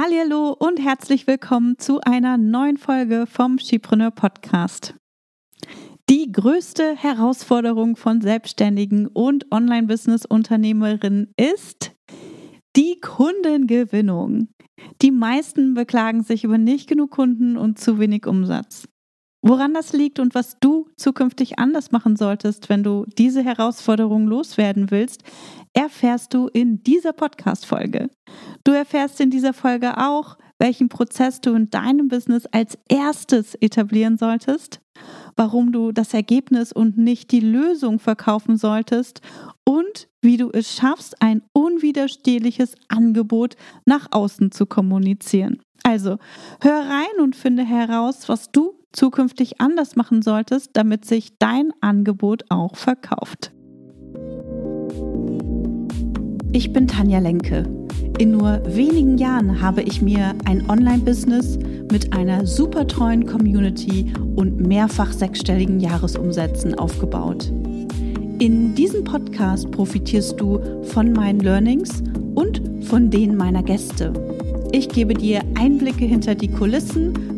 Hallo und herzlich willkommen zu einer neuen Folge vom Skipreneur Podcast. Die größte Herausforderung von Selbstständigen und Online-Business-Unternehmerinnen ist die Kundengewinnung. Die meisten beklagen sich über nicht genug Kunden und zu wenig Umsatz. Woran das liegt und was du zukünftig anders machen solltest, wenn du diese Herausforderung loswerden willst, erfährst du in dieser Podcast-Folge. Du erfährst in dieser Folge auch, welchen Prozess du in deinem Business als erstes etablieren solltest, warum du das Ergebnis und nicht die Lösung verkaufen solltest und wie du es schaffst, ein unwiderstehliches Angebot nach außen zu kommunizieren. Also hör rein und finde heraus, was du zukünftig anders machen solltest, damit sich dein Angebot auch verkauft. Ich bin Tanja Lenke. In nur wenigen Jahren habe ich mir ein Online-Business mit einer super treuen Community und mehrfach sechsstelligen Jahresumsätzen aufgebaut. In diesem Podcast profitierst du von meinen Learnings und von denen meiner Gäste. Ich gebe dir Einblicke hinter die Kulissen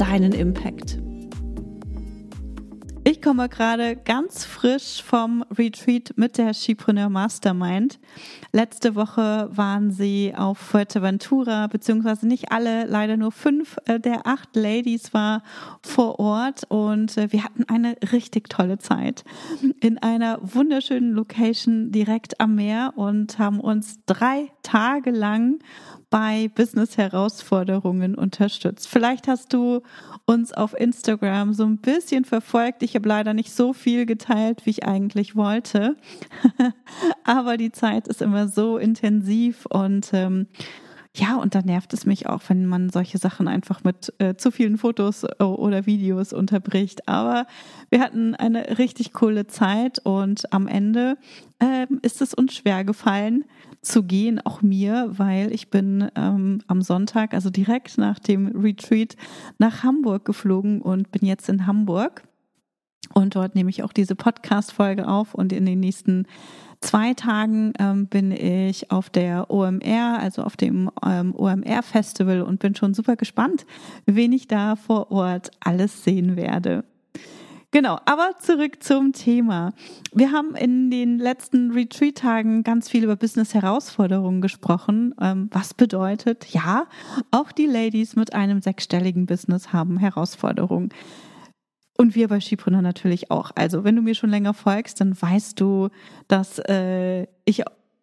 deinen Impact. Ich komme gerade ganz frisch vom Retreat mit der Skipreneur Mastermind. Letzte Woche waren sie auf Fuerteventura, beziehungsweise nicht alle, leider nur fünf äh, der acht Ladies war vor Ort und äh, wir hatten eine richtig tolle Zeit in einer wunderschönen Location direkt am Meer und haben uns drei Tage lang bei Business-Herausforderungen unterstützt. Vielleicht hast du uns auf Instagram so ein bisschen verfolgt. Ich habe leider nicht so viel geteilt, wie ich eigentlich wollte. Aber die Zeit ist immer so intensiv und ähm, ja, und da nervt es mich auch, wenn man solche Sachen einfach mit äh, zu vielen Fotos äh, oder Videos unterbricht. Aber wir hatten eine richtig coole Zeit und am Ende äh, ist es uns schwer gefallen zu gehen, auch mir, weil ich bin ähm, am Sonntag, also direkt nach dem Retreat, nach Hamburg geflogen und bin jetzt in Hamburg. Und dort nehme ich auch diese Podcast-Folge auf und in den nächsten zwei Tagen ähm, bin ich auf der OMR, also auf dem ähm, OMR-Festival und bin schon super gespannt, wen ich da vor Ort alles sehen werde. Genau, aber zurück zum Thema. Wir haben in den letzten Retreat-Tagen ganz viel über Business-Herausforderungen gesprochen. Ähm, was bedeutet, ja, auch die Ladies mit einem sechsstelligen Business haben Herausforderungen. Und wir bei Skipreneur natürlich auch. Also, wenn du mir schon länger folgst, dann weißt du, dass äh, ich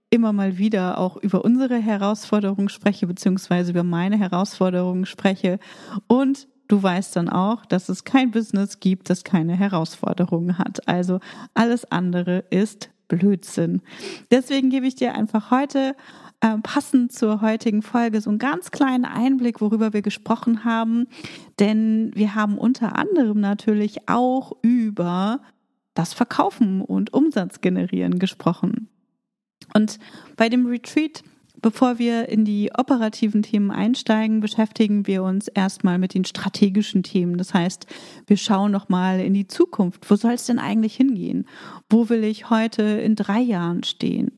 immer mal wieder auch über unsere Herausforderungen spreche, beziehungsweise über meine Herausforderungen spreche. Und du weißt dann auch, dass es kein Business gibt, das keine Herausforderungen hat. Also alles andere ist Blödsinn. Deswegen gebe ich dir einfach heute äh, passend zur heutigen Folge so einen ganz kleinen Einblick, worüber wir gesprochen haben. Denn wir haben unter anderem natürlich auch über das Verkaufen und Umsatz generieren gesprochen. Und bei dem Retreat Bevor wir in die operativen Themen einsteigen, beschäftigen wir uns erstmal mit den strategischen Themen. Das heißt, wir schauen nochmal in die Zukunft. Wo soll es denn eigentlich hingehen? Wo will ich heute in drei Jahren stehen?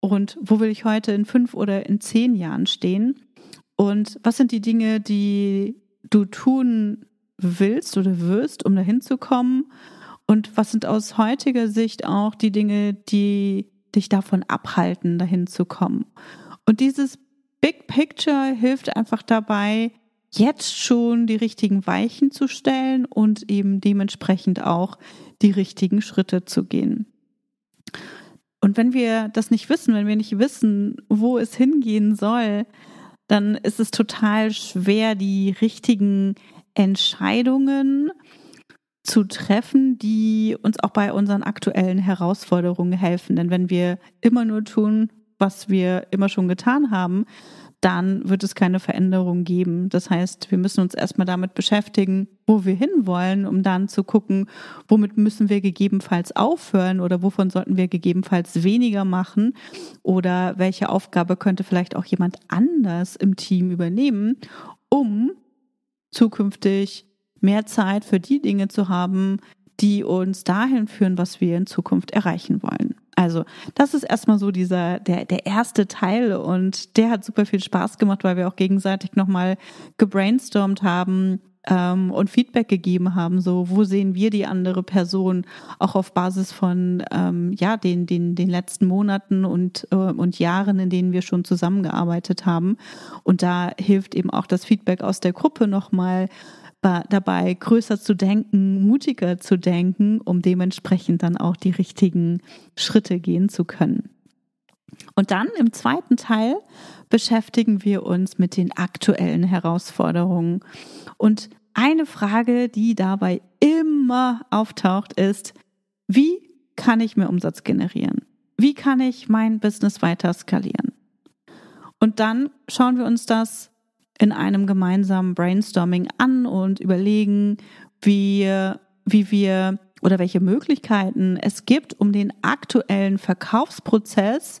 Und wo will ich heute in fünf oder in zehn Jahren stehen? Und was sind die Dinge, die du tun willst oder wirst, um dahin zu kommen? Und was sind aus heutiger Sicht auch die Dinge, die dich davon abhalten, dahin zu kommen? Und dieses Big Picture hilft einfach dabei, jetzt schon die richtigen Weichen zu stellen und eben dementsprechend auch die richtigen Schritte zu gehen. Und wenn wir das nicht wissen, wenn wir nicht wissen, wo es hingehen soll, dann ist es total schwer, die richtigen Entscheidungen zu treffen, die uns auch bei unseren aktuellen Herausforderungen helfen. Denn wenn wir immer nur tun, was wir immer schon getan haben, dann wird es keine Veränderung geben. Das heißt, wir müssen uns erstmal damit beschäftigen, wo wir hinwollen, um dann zu gucken, womit müssen wir gegebenenfalls aufhören oder wovon sollten wir gegebenenfalls weniger machen oder welche Aufgabe könnte vielleicht auch jemand anders im Team übernehmen, um zukünftig mehr Zeit für die Dinge zu haben, die uns dahin führen, was wir in Zukunft erreichen wollen. Also, das ist erstmal so dieser, der, der erste Teil und der hat super viel Spaß gemacht, weil wir auch gegenseitig nochmal gebrainstormt haben, ähm, und Feedback gegeben haben, so wo sehen wir die andere Person auch auf Basis von ähm, ja den den den letzten Monaten und äh, und Jahren, in denen wir schon zusammengearbeitet haben und da hilft eben auch das Feedback aus der Gruppe nochmal dabei, größer zu denken, mutiger zu denken, um dementsprechend dann auch die richtigen Schritte gehen zu können. Und dann im zweiten Teil beschäftigen wir uns mit den aktuellen Herausforderungen. Und eine Frage, die dabei immer auftaucht, ist, wie kann ich mehr Umsatz generieren? Wie kann ich mein Business weiter skalieren? Und dann schauen wir uns das in einem gemeinsamen Brainstorming an und überlegen, wie, wie wir oder welche Möglichkeiten es gibt, um den aktuellen Verkaufsprozess,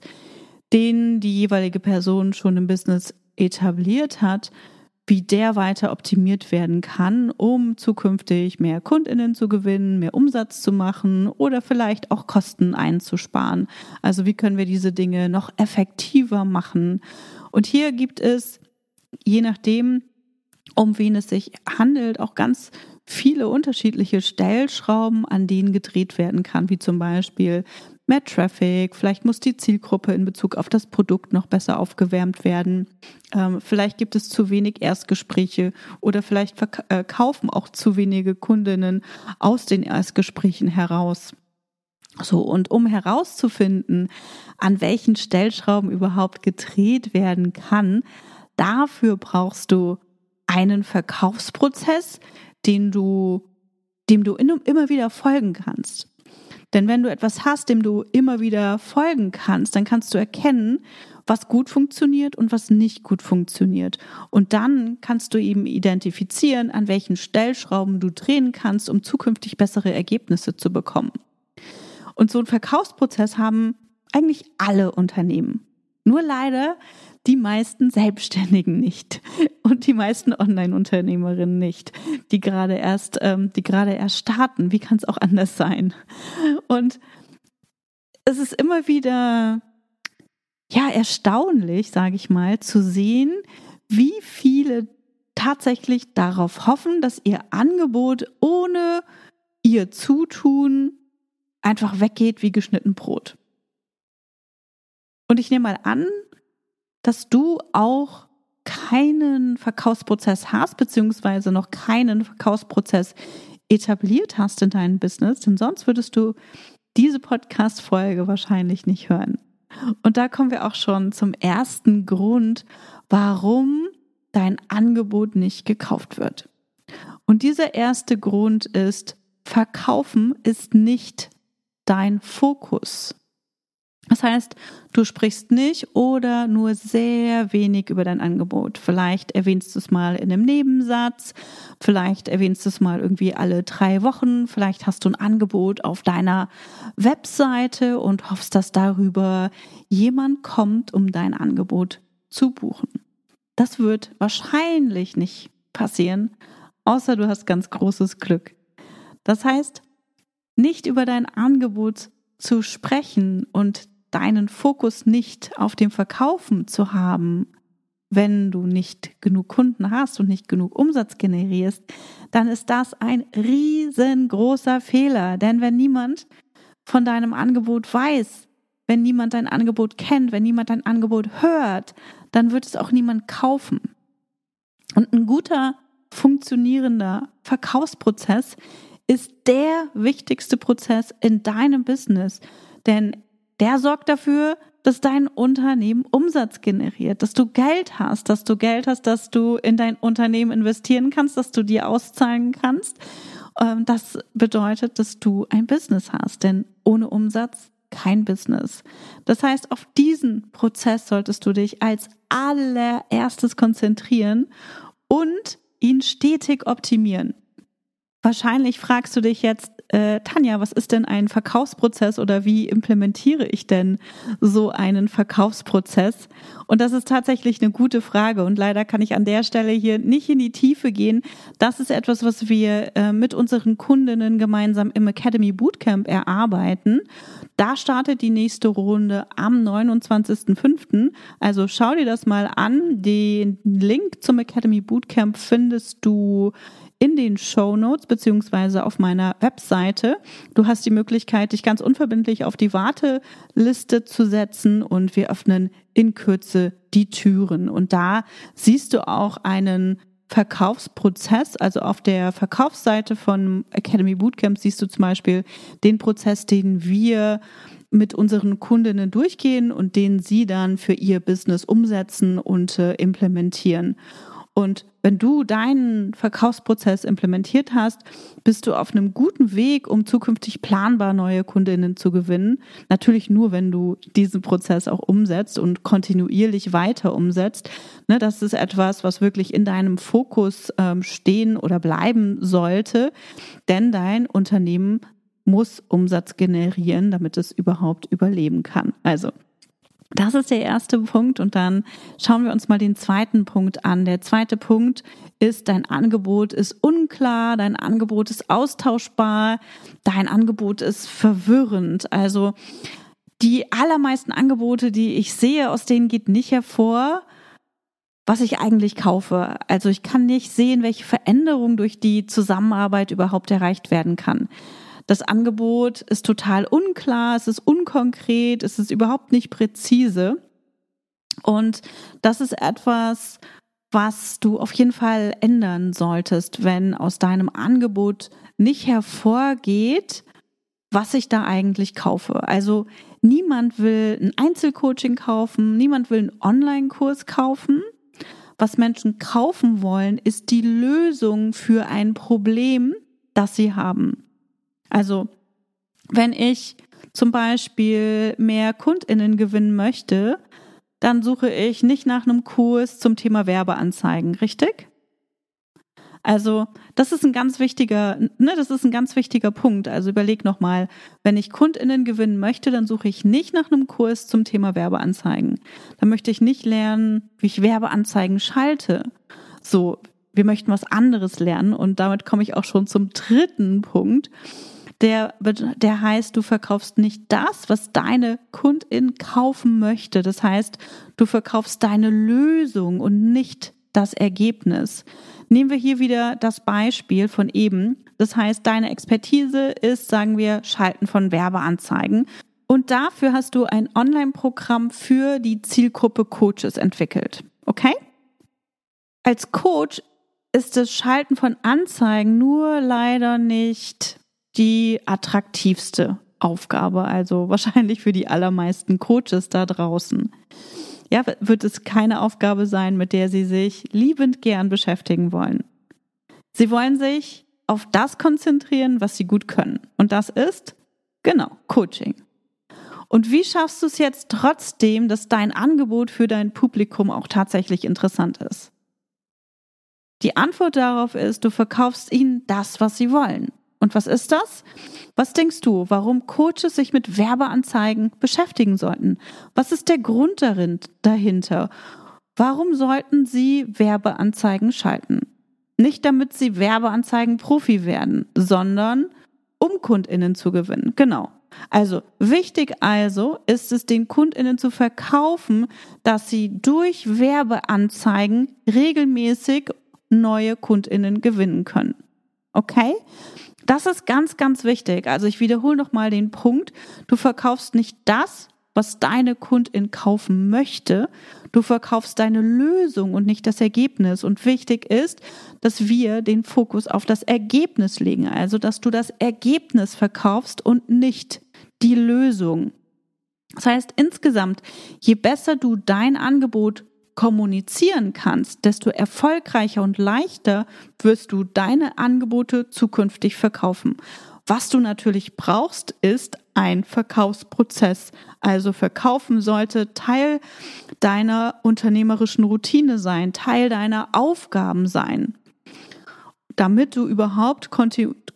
den die jeweilige Person schon im Business etabliert hat, wie der weiter optimiert werden kann, um zukünftig mehr Kundinnen zu gewinnen, mehr Umsatz zu machen oder vielleicht auch Kosten einzusparen. Also wie können wir diese Dinge noch effektiver machen? Und hier gibt es je nachdem, um wen es sich handelt, auch ganz viele unterschiedliche Stellschrauben, an denen gedreht werden kann, wie zum Beispiel mehr Traffic, vielleicht muss die Zielgruppe in Bezug auf das Produkt noch besser aufgewärmt werden, ähm, vielleicht gibt es zu wenig Erstgespräche oder vielleicht verkaufen äh, auch zu wenige Kundinnen aus den Erstgesprächen heraus. So, und um herauszufinden, an welchen Stellschrauben überhaupt gedreht werden kann, dafür brauchst du einen Verkaufsprozess, den du, dem du immer wieder folgen kannst. Denn wenn du etwas hast, dem du immer wieder folgen kannst, dann kannst du erkennen, was gut funktioniert und was nicht gut funktioniert. Und dann kannst du eben identifizieren, an welchen Stellschrauben du drehen kannst, um zukünftig bessere Ergebnisse zu bekommen. Und so einen Verkaufsprozess haben eigentlich alle Unternehmen. Nur leider die meisten Selbstständigen nicht und die meisten Online-Unternehmerinnen nicht, die gerade erst, ähm, die gerade erst starten. Wie kann es auch anders sein? Und es ist immer wieder ja erstaunlich, sage ich mal, zu sehen, wie viele tatsächlich darauf hoffen, dass ihr Angebot ohne ihr Zutun einfach weggeht wie geschnitten Brot. Und ich nehme mal an, dass du auch keinen Verkaufsprozess hast, beziehungsweise noch keinen Verkaufsprozess etabliert hast in deinem Business, denn sonst würdest du diese Podcast-Folge wahrscheinlich nicht hören. Und da kommen wir auch schon zum ersten Grund, warum dein Angebot nicht gekauft wird. Und dieser erste Grund ist, Verkaufen ist nicht dein Fokus. Das heißt, du sprichst nicht oder nur sehr wenig über dein Angebot. Vielleicht erwähnst du es mal in einem Nebensatz, vielleicht erwähnst du es mal irgendwie alle drei Wochen, vielleicht hast du ein Angebot auf deiner Webseite und hoffst, dass darüber jemand kommt, um dein Angebot zu buchen. Das wird wahrscheinlich nicht passieren, außer du hast ganz großes Glück. Das heißt, nicht über dein Angebot zu sprechen und deinen Fokus nicht auf dem Verkaufen zu haben, wenn du nicht genug Kunden hast und nicht genug Umsatz generierst, dann ist das ein riesengroßer Fehler. Denn wenn niemand von deinem Angebot weiß, wenn niemand dein Angebot kennt, wenn niemand dein Angebot hört, dann wird es auch niemand kaufen. Und ein guter, funktionierender Verkaufsprozess ist der wichtigste Prozess in deinem Business. Denn der sorgt dafür, dass dein Unternehmen Umsatz generiert, dass du Geld hast, dass du Geld hast, dass du in dein Unternehmen investieren kannst, dass du dir auszahlen kannst. Ähm, das bedeutet, dass du ein Business hast, denn ohne Umsatz kein Business. Das heißt, auf diesen Prozess solltest du dich als allererstes konzentrieren und ihn stetig optimieren. Wahrscheinlich fragst du dich jetzt, äh, Tanja, was ist denn ein Verkaufsprozess oder wie implementiere ich denn so einen Verkaufsprozess? Und das ist tatsächlich eine gute Frage und leider kann ich an der Stelle hier nicht in die Tiefe gehen. Das ist etwas, was wir äh, mit unseren Kundinnen gemeinsam im Academy Bootcamp erarbeiten. Da startet die nächste Runde am 29.05. Also schau dir das mal an. Den Link zum Academy Bootcamp findest du in den Show Notes beziehungsweise auf meiner Webseite. Du hast die Möglichkeit, dich ganz unverbindlich auf die Warteliste zu setzen und wir öffnen in Kürze die Türen. Und da siehst du auch einen Verkaufsprozess, also auf der Verkaufsseite von Academy Bootcamp siehst du zum Beispiel den Prozess, den wir mit unseren Kundinnen durchgehen und den sie dann für ihr Business umsetzen und äh, implementieren. Und wenn du deinen Verkaufsprozess implementiert hast, bist du auf einem guten Weg, um zukünftig planbar neue Kundinnen zu gewinnen. Natürlich nur, wenn du diesen Prozess auch umsetzt und kontinuierlich weiter umsetzt. Ne, das ist etwas, was wirklich in deinem Fokus ähm, stehen oder bleiben sollte, denn dein Unternehmen muss Umsatz generieren, damit es überhaupt überleben kann. Also das ist der erste Punkt und dann schauen wir uns mal den zweiten Punkt an. Der zweite Punkt ist, dein Angebot ist unklar, dein Angebot ist austauschbar, dein Angebot ist verwirrend. Also die allermeisten Angebote, die ich sehe, aus denen geht nicht hervor, was ich eigentlich kaufe. Also ich kann nicht sehen, welche Veränderung durch die Zusammenarbeit überhaupt erreicht werden kann. Das Angebot ist total unklar, es ist unkonkret, es ist überhaupt nicht präzise. Und das ist etwas, was du auf jeden Fall ändern solltest, wenn aus deinem Angebot nicht hervorgeht, was ich da eigentlich kaufe. Also niemand will ein Einzelcoaching kaufen, niemand will einen Online-Kurs kaufen. Was Menschen kaufen wollen, ist die Lösung für ein Problem, das sie haben. Also, wenn ich zum Beispiel mehr KundInnen gewinnen möchte, dann suche ich nicht nach einem Kurs zum Thema Werbeanzeigen, richtig? Also, das ist ein ganz wichtiger, ne, das ist ein ganz wichtiger Punkt. Also überleg nochmal, wenn ich KundInnen gewinnen möchte, dann suche ich nicht nach einem Kurs zum Thema Werbeanzeigen. Dann möchte ich nicht lernen, wie ich Werbeanzeigen schalte. So, wir möchten was anderes lernen und damit komme ich auch schon zum dritten Punkt der, der heißt, du verkaufst nicht das, was deine Kundin kaufen möchte. Das heißt, du verkaufst deine Lösung und nicht das Ergebnis. Nehmen wir hier wieder das Beispiel von eben. Das heißt, deine Expertise ist, sagen wir, Schalten von Werbeanzeigen. Und dafür hast du ein Online-Programm für die Zielgruppe Coaches entwickelt. Okay? Als Coach ist das Schalten von Anzeigen nur leider nicht die attraktivste Aufgabe, also wahrscheinlich für die allermeisten Coaches da draußen. Ja, wird es keine Aufgabe sein, mit der sie sich liebend gern beschäftigen wollen. Sie wollen sich auf das konzentrieren, was sie gut können. Und das ist, genau, Coaching. Und wie schaffst du es jetzt trotzdem, dass dein Angebot für dein Publikum auch tatsächlich interessant ist? Die Antwort darauf ist, du verkaufst ihnen das, was sie wollen. Und was ist das? Was denkst du, warum Coaches sich mit Werbeanzeigen beschäftigen sollten? Was ist der Grund darin, dahinter? Warum sollten sie Werbeanzeigen schalten? Nicht damit sie Werbeanzeigen Profi werden, sondern um Kundinnen zu gewinnen. Genau. Also wichtig also ist es den Kundinnen zu verkaufen, dass sie durch Werbeanzeigen regelmäßig neue Kundinnen gewinnen können. Okay? Das ist ganz, ganz wichtig. Also ich wiederhole nochmal den Punkt. Du verkaufst nicht das, was deine Kundin kaufen möchte. Du verkaufst deine Lösung und nicht das Ergebnis. Und wichtig ist, dass wir den Fokus auf das Ergebnis legen. Also, dass du das Ergebnis verkaufst und nicht die Lösung. Das heißt, insgesamt, je besser du dein Angebot kommunizieren kannst, desto erfolgreicher und leichter wirst du deine Angebote zukünftig verkaufen. Was du natürlich brauchst, ist ein Verkaufsprozess. Also verkaufen sollte Teil deiner unternehmerischen Routine sein, Teil deiner Aufgaben sein, damit du überhaupt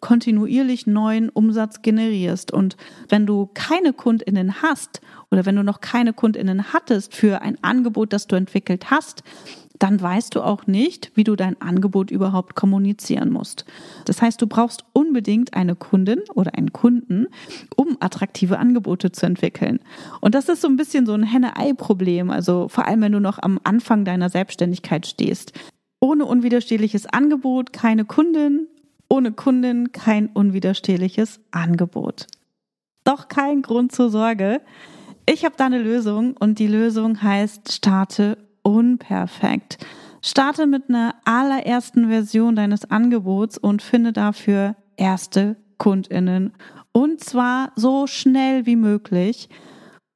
kontinuierlich neuen Umsatz generierst. Und wenn du keine Kundinnen hast oder wenn du noch keine Kundinnen hattest für ein Angebot, das du entwickelt hast, dann weißt du auch nicht, wie du dein Angebot überhaupt kommunizieren musst. Das heißt, du brauchst unbedingt eine Kundin oder einen Kunden, um attraktive Angebote zu entwickeln. Und das ist so ein bisschen so ein Henne-Ei-Problem, also vor allem, wenn du noch am Anfang deiner Selbstständigkeit stehst. Ohne unwiderstehliches Angebot keine Kundin, ohne Kundin kein unwiderstehliches Angebot. Doch kein Grund zur Sorge. Ich habe da eine Lösung und die Lösung heißt starte unperfekt. Starte mit einer allerersten Version deines Angebots und finde dafür erste Kundinnen. Und zwar so schnell wie möglich,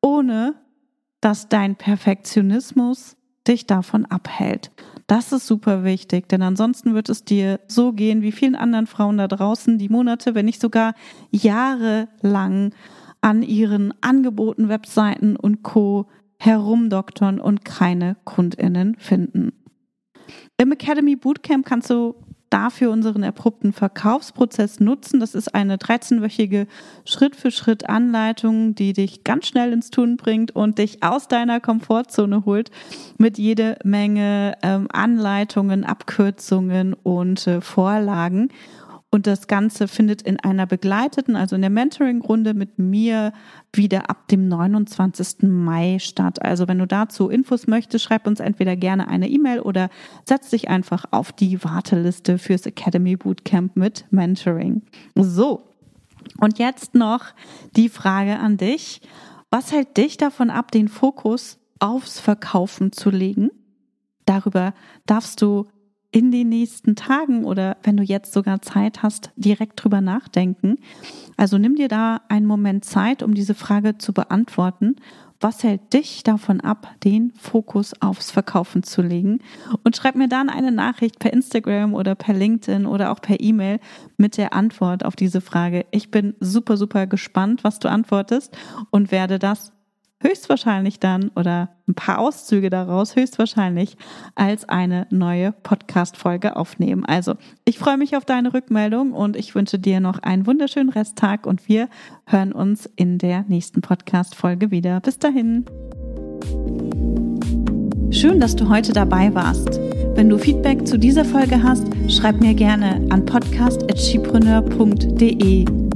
ohne dass dein Perfektionismus dich davon abhält. Das ist super wichtig, denn ansonsten wird es dir so gehen wie vielen anderen Frauen da draußen, die Monate, wenn nicht sogar Jahre lang an ihren Angeboten, Webseiten und Co herumdoktern und keine KundInnen finden. Im Academy Bootcamp kannst du dafür unseren erprobten Verkaufsprozess nutzen. Das ist eine 13-wöchige Schritt-für-Schritt-Anleitung, die dich ganz schnell ins Tun bringt und dich aus deiner Komfortzone holt mit jede Menge ähm, Anleitungen, Abkürzungen und äh, Vorlagen. Und das Ganze findet in einer begleiteten, also in der Mentoring-Runde mit mir wieder ab dem 29. Mai statt. Also wenn du dazu Infos möchtest, schreib uns entweder gerne eine E-Mail oder setz dich einfach auf die Warteliste fürs Academy Bootcamp mit Mentoring. So. Und jetzt noch die Frage an dich. Was hält dich davon ab, den Fokus aufs Verkaufen zu legen? Darüber darfst du in den nächsten Tagen oder wenn du jetzt sogar Zeit hast, direkt drüber nachdenken. Also nimm dir da einen Moment Zeit, um diese Frage zu beantworten. Was hält dich davon ab, den Fokus aufs Verkaufen zu legen? Und schreib mir dann eine Nachricht per Instagram oder per LinkedIn oder auch per E-Mail mit der Antwort auf diese Frage. Ich bin super, super gespannt, was du antwortest und werde das höchstwahrscheinlich dann oder ein paar Auszüge daraus höchstwahrscheinlich als eine neue Podcast-Folge aufnehmen. Also, ich freue mich auf deine Rückmeldung und ich wünsche dir noch einen wunderschönen Resttag und wir hören uns in der nächsten Podcast-Folge wieder. Bis dahin. Schön, dass du heute dabei warst. Wenn du Feedback zu dieser Folge hast, schreib mir gerne an podcast.chipreneur.de